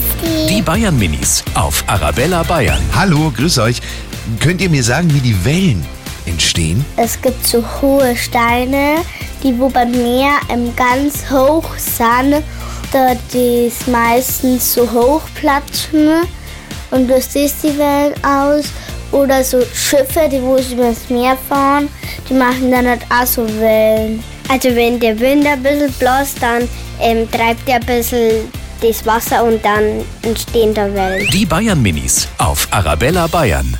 Tschüssi. Die Bayern Minis auf Arabella Bayern. Hallo, grüß euch. Könnt ihr mir sagen, wie die Wellen entstehen? Es gibt so hohe Steine, die wo beim Meer ganz hoch sind. Da die ist meistens so hoch platschen und du siehst die Wellen aus. Oder so Schiffe, die wo sie übers Meer fahren, die machen dann halt auch so Wellen. Also wenn der Wind ein bisschen bläst, dann ähm, treibt er ein bisschen das Wasser und dann entstehen da Wellen. Die Bayern Minis auf Arabella Bayern.